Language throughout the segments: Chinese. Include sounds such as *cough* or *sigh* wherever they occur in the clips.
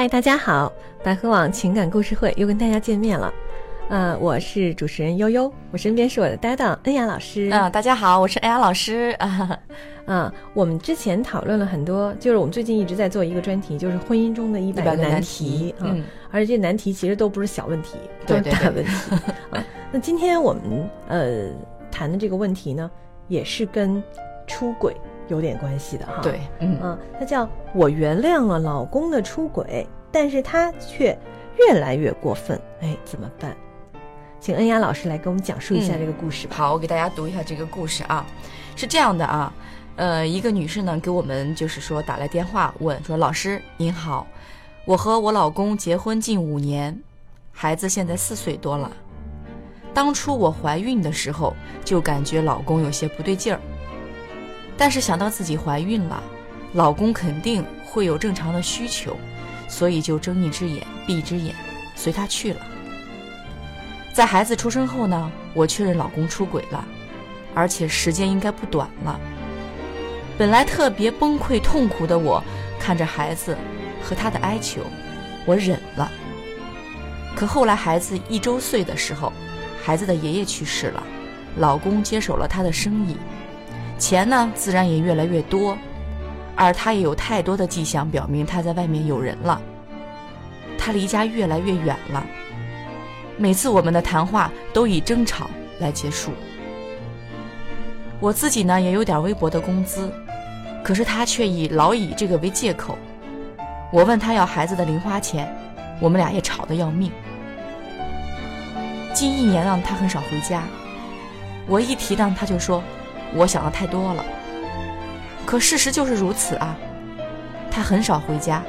嗨，大家好，百合网情感故事会又跟大家见面了。呃，我是主持人悠悠，我身边是我的搭档恩雅老师。嗯，大家好，我是恩雅老师。啊，嗯，我们之前讨论了很多，就是我们最近一直在做一个专题，就是婚姻中的一百个难题。嗯，而且这难题其实都不是小问题，都是大问题。啊，*laughs* 那今天我们呃谈的这个问题呢，也是跟出轨。有点关系的哈，对，嗯，他叫我原谅了老公的出轨，但是他却越来越过分，哎，怎么办？请恩雅老师来给我们讲述一下这个故事吧。好，我给大家读一下这个故事啊，是这样的啊，呃，一个女士呢给我们就是说打来电话问说，老师您好，我和我老公结婚近五年，孩子现在四岁多了，当初我怀孕的时候就感觉老公有些不对劲儿。但是想到自己怀孕了，老公肯定会有正常的需求，所以就睁一只眼闭一只眼，随他去了。在孩子出生后呢，我确认老公出轨了，而且时间应该不短了。本来特别崩溃痛苦的我，看着孩子和他的哀求，我忍了。可后来孩子一周岁的时候，孩子的爷爷去世了，老公接手了他的生意。钱呢，自然也越来越多，而他也有太多的迹象表明他在外面有人了。他离家越来越远了，每次我们的谈话都以争吵来结束。我自己呢也有点微薄的工资，可是他却以老以这个为借口。我问他要孩子的零花钱，我们俩也吵得要命。近一年了，他很少回家，我一提到他就说。我想的太多了，可事实就是如此啊。他很少回家，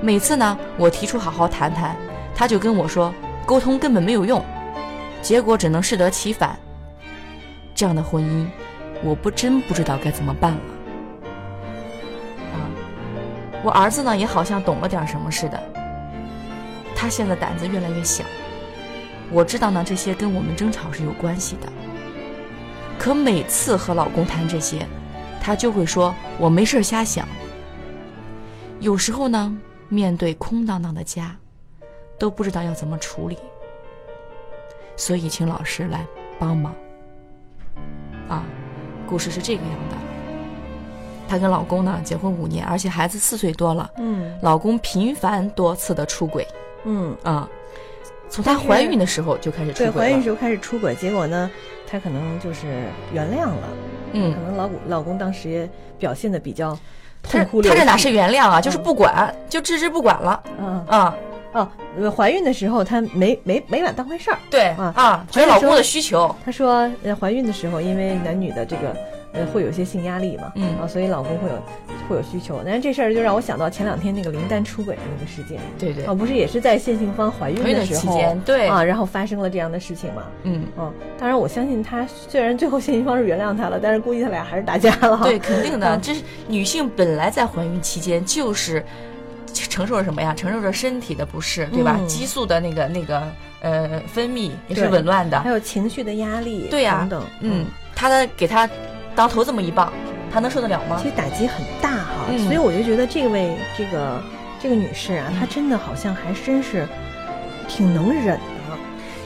每次呢，我提出好好谈谈，他就跟我说沟通根本没有用，结果只能适得其反。这样的婚姻，我不真不知道该怎么办了。啊，我儿子呢也好像懂了点什么似的，他现在胆子越来越小。我知道呢，这些跟我们争吵是有关系的。可每次和老公谈这些，他就会说我没事瞎想。有时候呢，面对空荡荡的家，都不知道要怎么处理，所以请老师来帮忙。啊，故事是这个样的。她跟老公呢结婚五年，而且孩子四岁多了。嗯。老公频繁多次的出轨。嗯啊。从她怀孕的时候就开始出轨。对，怀孕时候开始出轨，结果呢？她可能就是原谅了，嗯，可能老老公当时也表现的比较痛哭流涕。他这哪是原谅啊，就是不管，就置之不管了。嗯啊哦，怀孕的时候她没没没把当回事儿。对啊啊，觉得老公的需求。她说，怀孕的时候因为男女的这个。呃，会有一些性压力嘛，嗯啊，所以老公会有会有需求。但是这事儿就让我想到前两天那个林丹出轨的那个事件，对对，啊，不是也是在谢杏芳怀孕的时候，对啊，然后发生了这样的事情嘛，嗯嗯。当然，我相信他虽然最后谢杏芳是原谅他了，但是估计他俩还是打架了。对，肯定的，这是女性本来在怀孕期间就是承受着什么呀？承受着身体的不适，对吧？激素的那个那个呃分泌也是紊乱的，还有情绪的压力，对呀，等等。嗯，他的给他。当头这么一棒，他能受得了吗？其实打击很大哈，所以我就觉得这位这个这个女士啊，她真的好像还真是挺能忍的。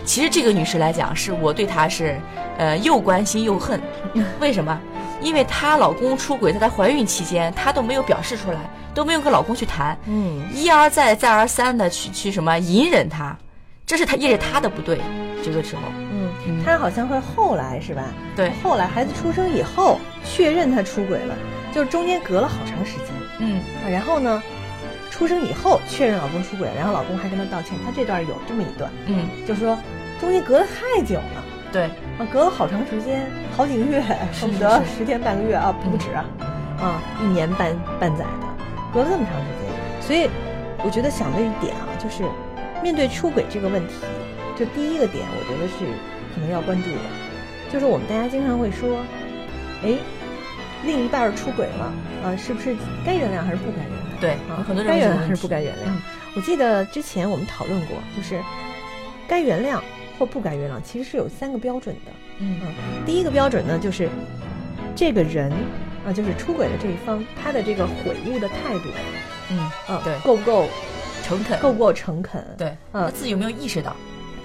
其实这个女士来讲，是我对她是呃又关心又恨。*laughs* 为什么？因为她老公出轨，她在怀孕期间，她都没有表示出来，都没有跟老公去谈，嗯，一而再再而三的去去什么隐忍他，这是她也是她的不对。这个时候。嗯他好像会后来是吧？对，后来孩子出生以后确认他出轨了，就是中间隔了好长时间。嗯，然后呢，出生以后确认老公出轨，然后老公还跟他道歉。他这段有这么一段，嗯，就是说中间隔了太久了。对，啊，隔了好长时间，好几个月，恨不得十天半个月啊，不止啊，啊，一年半半载的，隔了这么长时间。所以我觉得想的一点啊，就是面对出轨这个问题，就第一个点，我觉得是。可能要关注的，就是我们大家经常会说，哎，另一半出轨了，啊，是不是该原谅还是不该原谅？对，啊，很多人该原谅还是不该原谅？我记得之前我们讨论过，就是该原谅或不该原谅，其实是有三个标准的。嗯，第一个标准呢，就是这个人啊，就是出轨的这一方，他的这个悔悟的态度，嗯，啊，对，够不够诚恳，够不够诚恳？对，嗯他自己有没有意识到？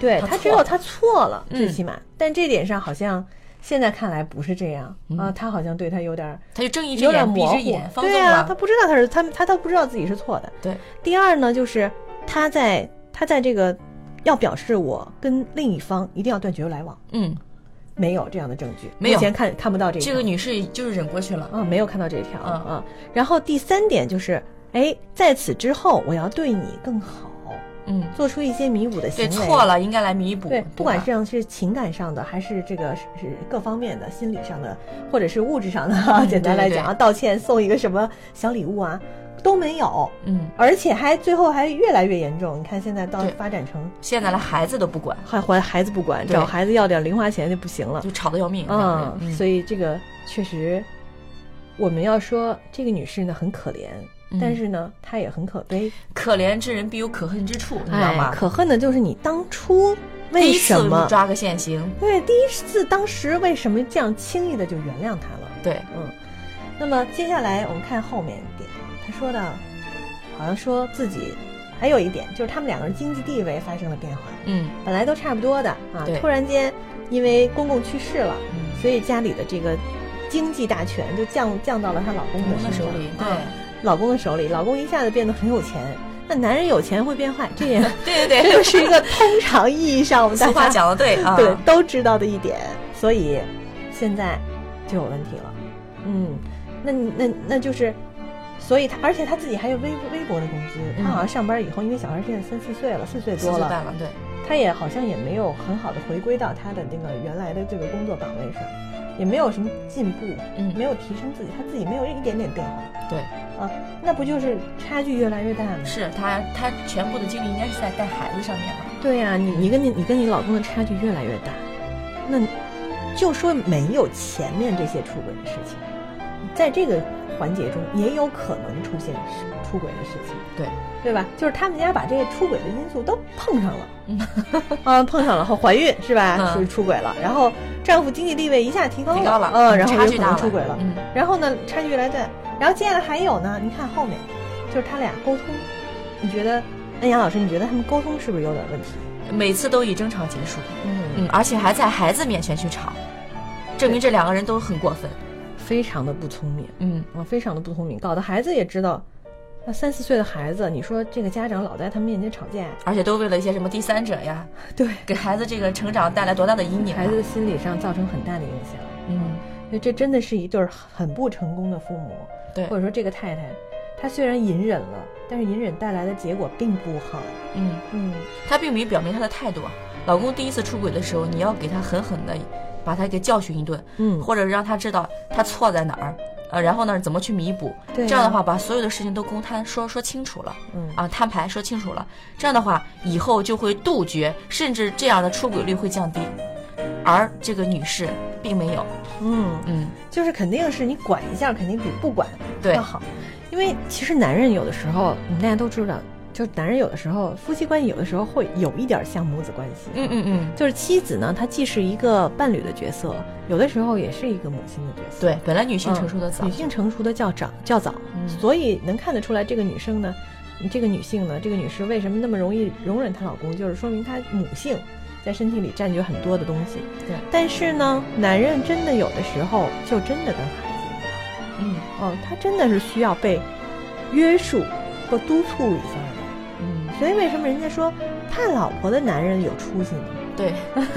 对他知道他错了，嗯最起码，但这点上好像现在看来不是这样嗯啊，他好像对他有点他就睁一只眼闭模糊只眼，，对啊，他。不知道他是他他都不知道自己是错的。对，第二呢，就是他在他在这个要表示我跟另一方一定要断绝来往，嗯，没有这样的证据，没有目前看看不到这个这个女士就是忍过去了。啊，没有看到这一条嗯嗯。然后第三点就是，哎，在此之后我要对你更好，嗯，做出一些弥补的行为对，错了应该来弥补。对，不管吧这样是情感上的，还是这个是是各方面的、心理上的，或者是物质上的 *laughs* 简单来讲啊，道歉送一个什么小礼物啊，都没有，嗯，而且还最后还越来越严重。你看现在到发展成现在连孩子都不管，还还孩子不管，找孩子要点零花钱就不行了。就吵得要命。嗯，嗯，所以这个确实，我们要说这个女士呢很可怜，嗯但是呢他也很可悲。可怜之人必有可恨之处，你知道吗哎，？可恨的就是你当初为什么？抓个现行？对，第一次当时为什么这样轻易的就原谅他了？对，嗯，那么接下来我们看后面一点啊，他说的，好像说自己还有一点就是他们两个人经济地位发生了变化，嗯本来都差不多的啊，突然间因为公公去世了，嗯，所以家里的这个经济大权就降降到了她老公我的手里，对啊，老公的手里，老公一下子变得很有钱。那男人有钱会变坏，这也 *laughs* 对对这对。这是一个通常意义上我们大家讲的对 *laughs* 啊，对，都知道的一点，所以现在就有问题了。嗯，那那那就是，所以他而且他自己还有微微薄的工资，他嗯好像上班以后，因为小孩现在三四岁了，四岁多了，四岁半了，对，他也好像也没有很好的回归到他的那个原来的这个工作岗位上，也没有什么进步，嗯没有提升自己，他自己没有一点点变化对，啊，那不就是差距越来越大吗？是他他全部的精力应该是在带孩子上面了。对呀、你你跟你你跟你老公的差距越来越大，那就说没有前面这些出轨的事情，在这个环节中也有可能出现出出轨的事情，对，对吧？就是他们家把这些出轨的因素都碰上了，嗯。啊，*laughs* 碰上了后怀孕是吧？嗯。属于出轨了，然后丈夫经济地位一下提高了，提高了。嗯，然后有可差距大出轨了，嗯。然后呢，差距越来越大，然后接下来还有呢，你看后面，就是他俩沟通，你觉得，恩阳老师，你觉得他们沟通是不是有点问题？每次都以争吵结束，嗯。嗯，而且还在孩子面前去吵，证明这两个人都很过分。非常的不聪明。嗯，啊，非常的不聪明，搞得孩子也知道，那三四岁的孩子，你说这个家长老在他们面前吵架，而且都为了一些什么第三者呀，*laughs* 对给孩子这个成长带来多大的阴影啊？孩子的心理上造成很大的影响。嗯，所以这真的是一对儿很不成功的父母，对或，者说这个太太，她虽然隐忍了，但是隐忍带来的结果并不好。嗯，嗯，他并没表明她的态度啊。老公第一次出轨的时候，你要给他狠狠的把他给教训一顿，嗯或者让他知道他错在哪儿，呃，然后呢怎么去弥补。对啊这样的话，把所有的事情都公摊说说清楚了。嗯啊，摊牌说清楚了，这样的话以后就会杜绝，甚至这样的出轨率会降低。而这个女士并没有，嗯，嗯，就是肯定是你管一下，肯定比不管对要好，因为其实男人有的时候，你们大家都知道，就是男人有的时候夫妻关系有的时候会有一点像母子关系，嗯嗯嗯，就是妻子呢，她既是一个伴侣的角色，有的时候也是一个母亲的角色。对，本来女性嗯成熟的早，女性成熟的较早较早，嗯。所以能看得出来，这个女生呢，这个女性呢，这个女士为什么那么容易容忍她老公，就是说明她母性在身体里占据很多的东西。对，但是呢，男人真的有的时候就真的跟孩子一样，嗯。哦，他真的是需要被约束或督促一下所以为什么人家说怕老婆的男人有出息呢？对，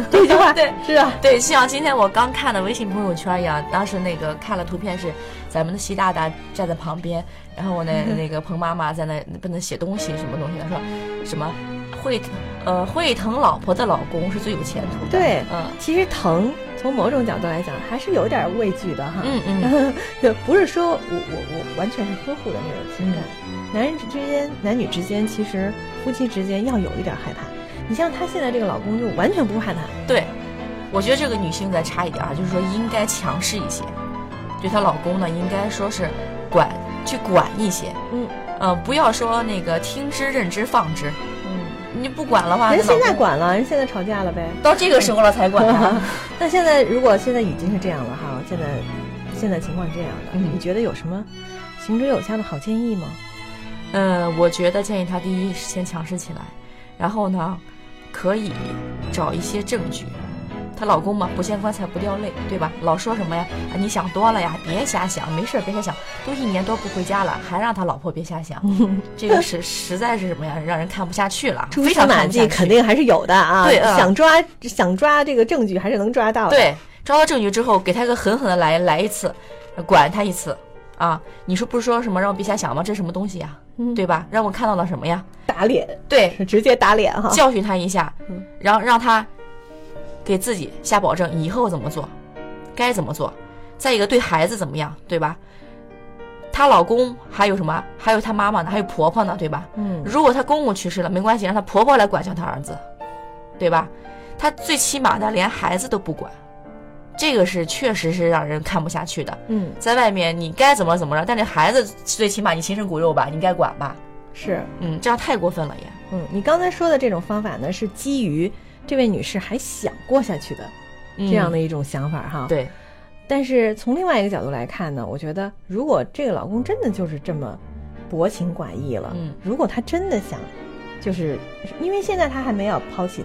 这句话对。是啊，对，像今天我刚看的微信朋友圈一样，当时那个看了图片是咱们的习大大站在旁边，然后我那 *laughs* 那个彭妈妈在那不能写东西什么东西，她说什么会呃会疼老婆的老公是最有前途的。对嗯。其实疼从某种角度来讲还是有点畏惧的哈。嗯嗯，*laughs* 就不是说我我我完全是呵护的那种情感。男人之间、男女之间，其实夫妻之间要有一点害怕。你像她现在这个老公就完全不害怕，对，我觉得这个女性再差一点啊，就是说应该强势一些，对她老公呢应该说是管去管一些，嗯呃，不要说那个听之任之放之，嗯，你不管的话，人现在管了，人现在吵架了呗。到这个时候了才管啊。*laughs* 那现在如果现在已经是这样了哈，现在现在情况这样的，嗯你觉得有什么行之有效的好建议吗？嗯，我觉得建议他第一先强势起来，然后呢，可以找一些证据。她老公嘛，不见棺材不掉泪，对吧？老说什么呀？啊，你想多了呀，别瞎想，没事别瞎想。都一年多不回家了，还让他老婆别瞎想，*laughs* 这个是实在是什么呀？让人看不下去了，*laughs* 非常马迹肯定还是有的啊。对，想抓想抓这个证据还是能抓到的。对，抓到证据之后，给他个狠狠的来来一次，管他一次啊！你说不是说什么让我别瞎想吗？这什么东西呀？对吧？让我看到了什么呀？打脸，对，直接打脸哈，教训他一下，然后让他。给自己下保证，以后怎么做，该怎么做。再一个，对孩子怎么样，对吧？她老公还有什么？还有她妈妈呢？还有婆婆呢，对吧？嗯。如果她公公去世了，没关系，让她婆婆来管教她儿子，对吧？她最起码的连孩子都不管，这个是确实是让人看不下去的。嗯。在外面你该怎么怎么着，但这孩子最起码你亲生骨肉吧，你该管吧？是。嗯，这样太过分了也。嗯，你刚才说的这种方法呢，是基于。这位女士还想过下去的，这样的一种想法哈。对，但是从另外一个角度来看呢，我觉得如果这个老公真的就是这么薄情寡义了，嗯，如果他真的想，就是因为现在他还没有抛弃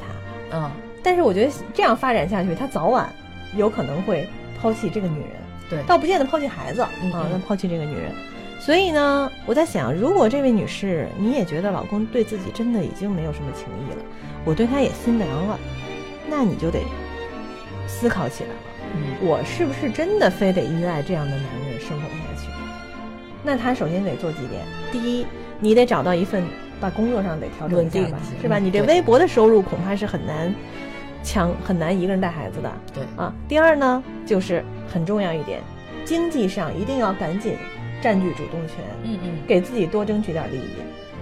他，嗯，但是我觉得这样发展下去，他早晚有可能会抛弃这个女人，对，倒不见得抛弃孩子啊，那抛弃这个女人。所以呢，我在想，如果这位女士你也觉得老公对自己真的已经没有什么情谊了。我对他也心凉了，那你就得思考起来了。嗯，我是不是真的非得依赖这样的男人生活下去？那他首先得做几点：第一，你得找到一份把工作上得调整一下吧，是吧？你这微薄的收入恐怕是很难强很难一个人带孩子的。对啊。第二呢，就是很重要一点，经济上一定要赶紧占据主动权。嗯嗯，给自己多争取点利益。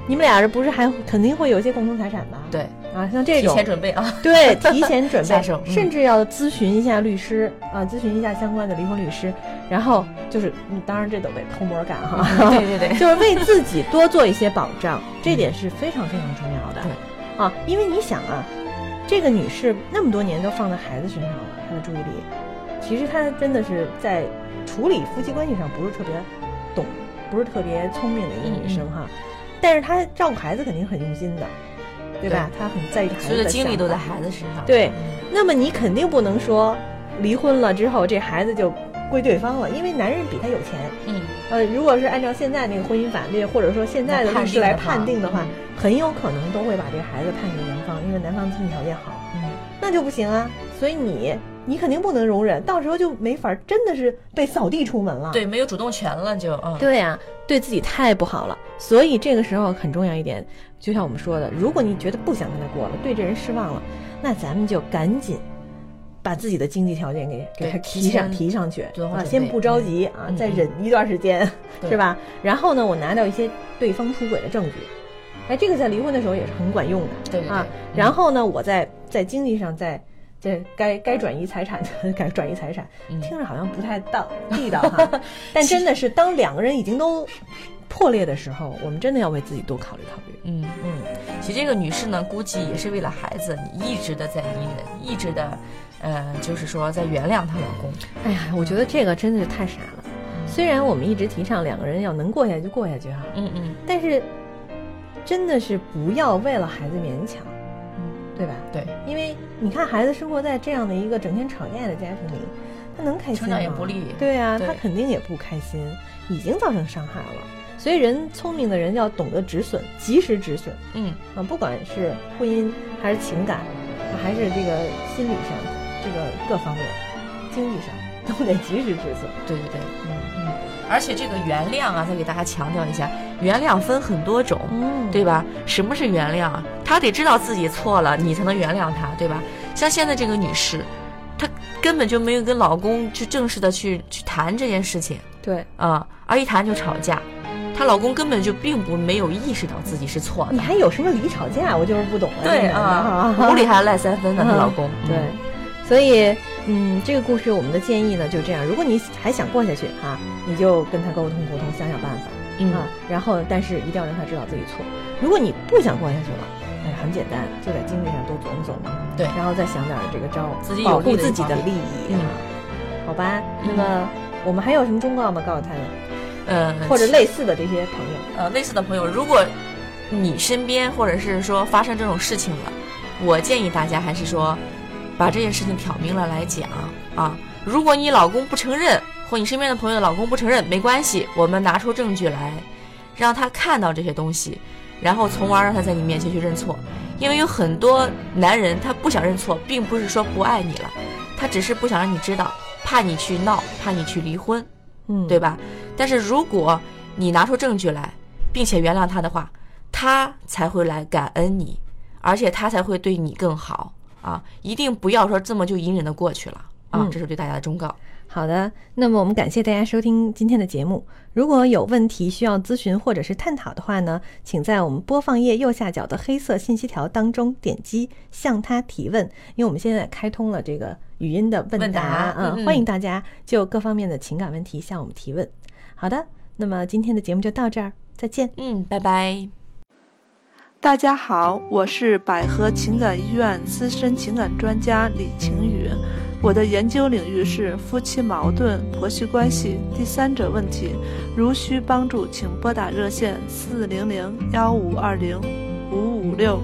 你们俩人不是还肯定会有一些共同财产吧？对啊，像这种提前准备啊，*laughs* 对，提前准备，甚至要咨询一下律师啊，咨询一下相关的离婚律师，然后就是，当然这都得偷摸干哈，对对对，*laughs* 就是为自己多做一些保障，这点是非常非常重要的。对啊，因为你想啊，这个女士那么多年都放在孩子身上了，她的注意力，其实她真的是在处理夫妻关系上不是特别懂，不是特别聪明的一个女生哈。但是她照顾孩子肯定很用心的，对吧？他很在意孩子的所有的精力都在孩子身上。对，那么你肯定不能说离婚了之后这孩子就归对方了，因为男人比他有钱。嗯，呃，如果是按照现在那个婚姻法律，或者说现在的律师来判定的话，很有可能都会把这个孩子判给男方，因为男方经济条件好。嗯，那就不行啊。所以你。你肯定不能容忍，到时候就没法，真的是被扫地出门了。对，没有主动权了，就嗯。对呀，对自己太不好了。所以这个时候很重要一点，就像我们说的，如果你觉得不想跟他过了，对这人失望了，那咱们就赶紧把自己的经济条件给给他提上提上去啊，先不着急啊，再忍一段时间，是吧？然后呢，我拿到一些对方出轨的证据，哎，这个在离婚的时候也是很管用的，对啊。然后呢，我在在经济上在。这该该转移财产的 *laughs* 该转移财产，听着好像不太道 *laughs* 地道哈。*laughs* 但真的是，当两个人已经都破裂的时候，我们真的要为自己多考虑考虑。嗯嗯。其实这个女士呢，估计也是为了孩子，你一直的在隐忍，一直的，呃，就是说在原谅她老公。哎呀，我觉得这个真的是太傻了。虽然我们一直提倡两个人要能过下去就过下去哈，嗯嗯，但是真的是不要为了孩子勉强。对吧？对，因为你看孩子生活在这样的一个整天吵架的家庭里，他能开心吗？成长也不利。对啊，他肯定也不开心，已经造成伤害了。所以人聪明的人要懂得止损，及时止损。嗯啊，不管是婚姻还是情感，还是这个心理上，这个各方面，经济上都得及时止损。对对对，嗯嗯。而且这个原谅啊，再给大家强调一下，原谅分很多种，对吧？什么是原谅？她得知道自己错了，你才能原谅她，对吧？像现在这个女士，她根本就没有跟老公去正式的去去谈这件事情，对，啊，而一谈就吵架，她老公根本就并不没有意识到自己是错的。你还有什么理吵架？我就是不懂了。对啊，屋里还赖三分呢，她老公。对，所以。嗯，这个故事我们的建议呢就这样。如果你还想过下去哈，你就跟他沟通沟通，想想办法啊。然后，但是一定要让他知道自己错。如果你不想过下去了，哎，很简单，就在经济上多琢磨琢磨。对，然后再想点这个招，自己保护自己的利益。嗯好吧，那么我们还有什么忠告吗？告诉他们。呃，或者类似的这些朋友，呃，类似的朋友，如果你身边或者是说发生这种事情了，我建议大家还是说把这件事情挑明了来讲啊。如果你老公不承认，或你身边的朋友的老公不承认，没关系，我们拿出证据来，让他看到这些东西，然后从而让他在你面前去认错。因为有很多男人他不想认错，并不是说不爱你了，他只是不想让你知道，怕你去闹，怕你去离婚，嗯，对吧？但是如果你拿出证据来，并且原谅他的话，他才会来感恩你，而且他才会对你更好啊！一定不要说这么就隐忍的过去了啊！嗯这是对大家的忠告。好的，那么我们感谢大家收听今天的节目。如果有问题需要咨询或者是探讨的话呢，请在我们播放页右下角的黑色信息条当中点击向他提问，因为我们现在开通了这个语音的问问答嗯，嗯欢迎大家就各方面的情感问题向我们提问。好的，那么今天的节目就到这儿，再见。嗯，拜拜。大家好，我是百合情感医院资深情感专家李晴雨。我的研究领域是夫妻矛盾、婆媳关系、第三者问题。如需帮助，请拨打热线四零零幺五二零五五六。